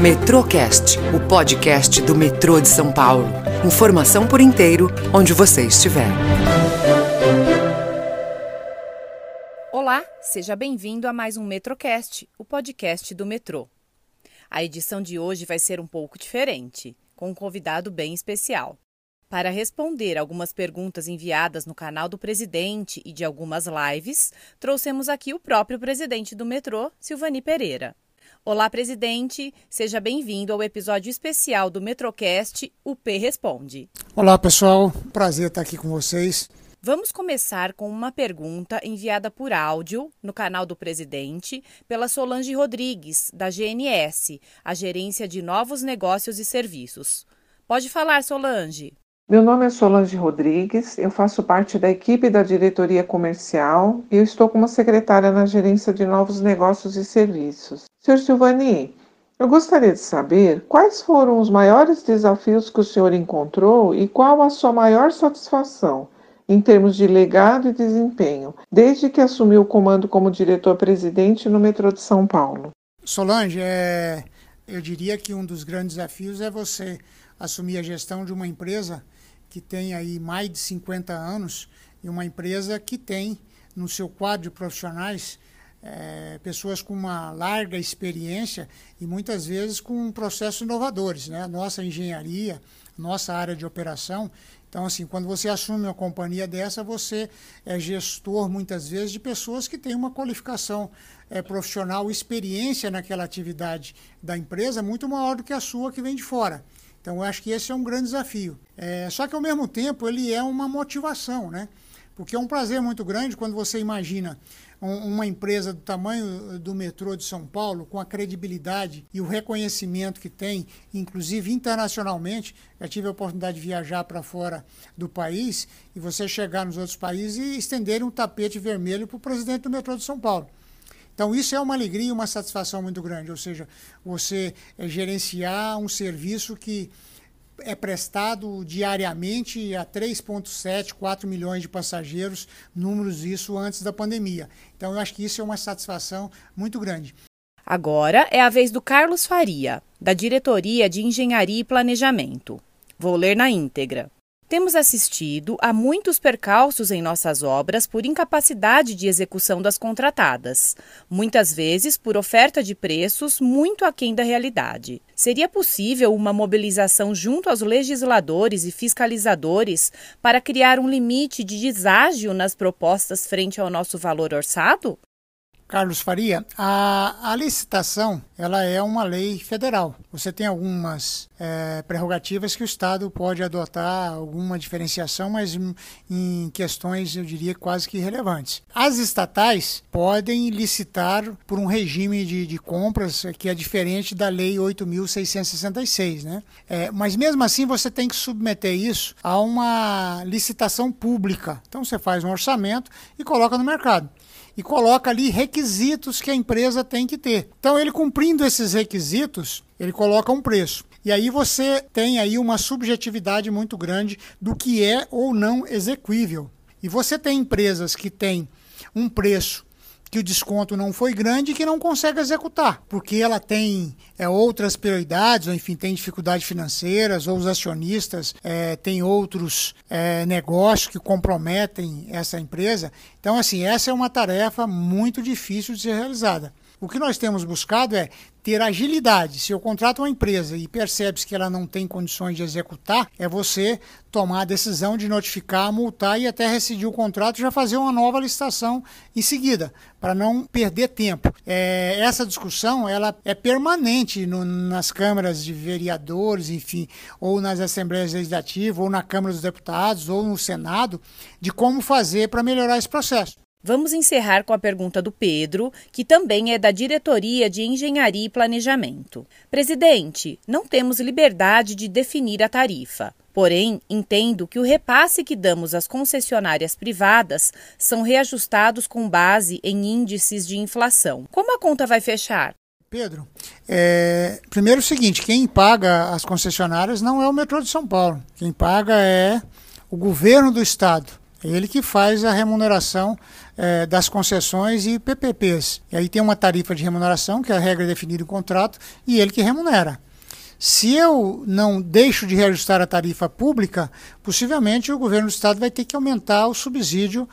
Metrocast, o podcast do metrô de São Paulo. Informação por inteiro, onde você estiver. Olá, seja bem-vindo a mais um Metrocast, o podcast do metrô. A edição de hoje vai ser um pouco diferente, com um convidado bem especial. Para responder algumas perguntas enviadas no canal do presidente e de algumas lives, trouxemos aqui o próprio presidente do metrô, Silvani Pereira. Olá, presidente. Seja bem-vindo ao episódio especial do Metrocast O P Responde. Olá, pessoal. Prazer estar aqui com vocês. Vamos começar com uma pergunta enviada por áudio no canal do presidente pela Solange Rodrigues, da GNS, a Gerência de Novos Negócios e Serviços. Pode falar, Solange. Meu nome é Solange Rodrigues, eu faço parte da equipe da diretoria comercial e eu estou como secretária na gerência de novos negócios e serviços. Sr. Silvani, eu gostaria de saber quais foram os maiores desafios que o senhor encontrou e qual a sua maior satisfação em termos de legado e desempenho, desde que assumiu o comando como diretor-presidente no metrô de São Paulo. Solange, é, eu diria que um dos grandes desafios é você assumir a gestão de uma empresa que tem aí mais de 50 anos e uma empresa que tem no seu quadro de profissionais é, pessoas com uma larga experiência e muitas vezes com processos inovadores, né? Nossa engenharia, nossa área de operação. Então, assim, quando você assume uma companhia dessa, você é gestor muitas vezes de pessoas que têm uma qualificação é, profissional, experiência naquela atividade da empresa muito maior do que a sua que vem de fora. Então, eu acho que esse é um grande desafio. É, só que, ao mesmo tempo, ele é uma motivação, né? Porque é um prazer muito grande quando você imagina uma empresa do tamanho do metrô de São Paulo, com a credibilidade e o reconhecimento que tem, inclusive internacionalmente. Já tive a oportunidade de viajar para fora do país e você chegar nos outros países e estender um tapete vermelho para o presidente do metrô de São Paulo. Então, isso é uma alegria e uma satisfação muito grande, ou seja, você é, gerenciar um serviço que é prestado diariamente a 3,7, 4 milhões de passageiros, números isso antes da pandemia. Então, eu acho que isso é uma satisfação muito grande. Agora é a vez do Carlos Faria, da Diretoria de Engenharia e Planejamento. Vou ler na íntegra. Temos assistido a muitos percalços em nossas obras por incapacidade de execução das contratadas, muitas vezes por oferta de preços muito aquém da realidade. Seria possível uma mobilização junto aos legisladores e fiscalizadores para criar um limite de deságio nas propostas frente ao nosso valor orçado? Carlos Faria, a, a, licitação ela é uma lei federal. Você tem algumas é, prerrogativas que o Estado pode adotar, alguma diferenciação, mas em, em questões, eu diria, quase que irrelevantes. As estatais podem licitar por um regime de, de compras que é diferente da Lei 8.666, né? É, mas mesmo assim você tem que submeter isso a uma licitação pública. Então você faz um orçamento e coloca no mercado e coloca ali requisitos que a empresa tem que ter. Então, ele cumprindo esses requisitos, ele coloca um preço. E aí você tem aí uma subjetividade muito grande do que é ou não execuível. E você tem empresas que têm um preço que o desconto não foi grande e que não consegue executar, porque ela tem é, outras prioridades, ou enfim, tem dificuldades financeiras, ou os acionistas é, têm outros é, negócios que comprometem essa empresa. Então, assim, essa é uma tarefa muito difícil de ser realizada. O que nós temos buscado é ter agilidade. Se eu contrato uma empresa e percebe que ela não tem condições de executar, é você tomar a decisão de notificar, multar e até rescindir o contrato e já fazer uma nova licitação em seguida, para não perder tempo. É, essa discussão ela é permanente no, nas câmaras de vereadores, enfim, ou nas assembleias legislativas, ou na Câmara dos Deputados, ou no Senado, de como fazer para melhorar esse processo. Vamos encerrar com a pergunta do Pedro, que também é da Diretoria de Engenharia e Planejamento. Presidente, não temos liberdade de definir a tarifa. Porém, entendo que o repasse que damos às concessionárias privadas são reajustados com base em índices de inflação. Como a conta vai fechar? Pedro, é, primeiro o seguinte: quem paga as concessionárias não é o metrô de São Paulo. Quem paga é o governo do estado É ele que faz a remuneração é, das concessões e PPPs. E aí tem uma tarifa de remuneração, que é a regra definida em contrato, e ele que remunera. Se eu não deixo de reajustar a tarifa pública, possivelmente o governo do estado vai ter que aumentar o subsídio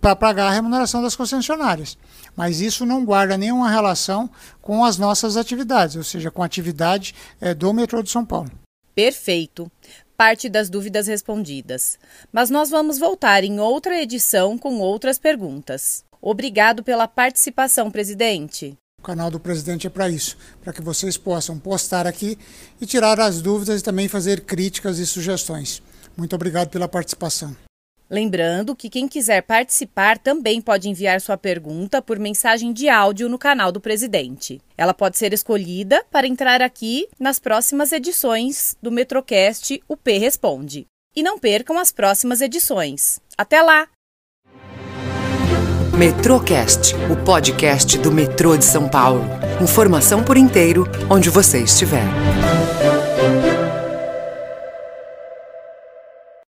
para pagar a remuneração das concessionárias. Mas isso não guarda nenhuma relação com as nossas atividades, ou seja, com a atividade é, do metrô de São Paulo. Perfeito. Parte das dúvidas respondidas. Mas nós vamos voltar em outra edição com outras perguntas. Obrigado pela participação, presidente. O canal do presidente é para isso, para que vocês possam postar aqui e tirar as dúvidas e também fazer críticas e sugestões. Muito obrigado pela participação. Lembrando que quem quiser participar também pode enviar sua pergunta por mensagem de áudio no canal do presidente. Ela pode ser escolhida para entrar aqui nas próximas edições do Metrocast UP Responde. E não percam as próximas edições. Até lá! Metrocast, o podcast do metrô de São Paulo. Informação por inteiro, onde você estiver.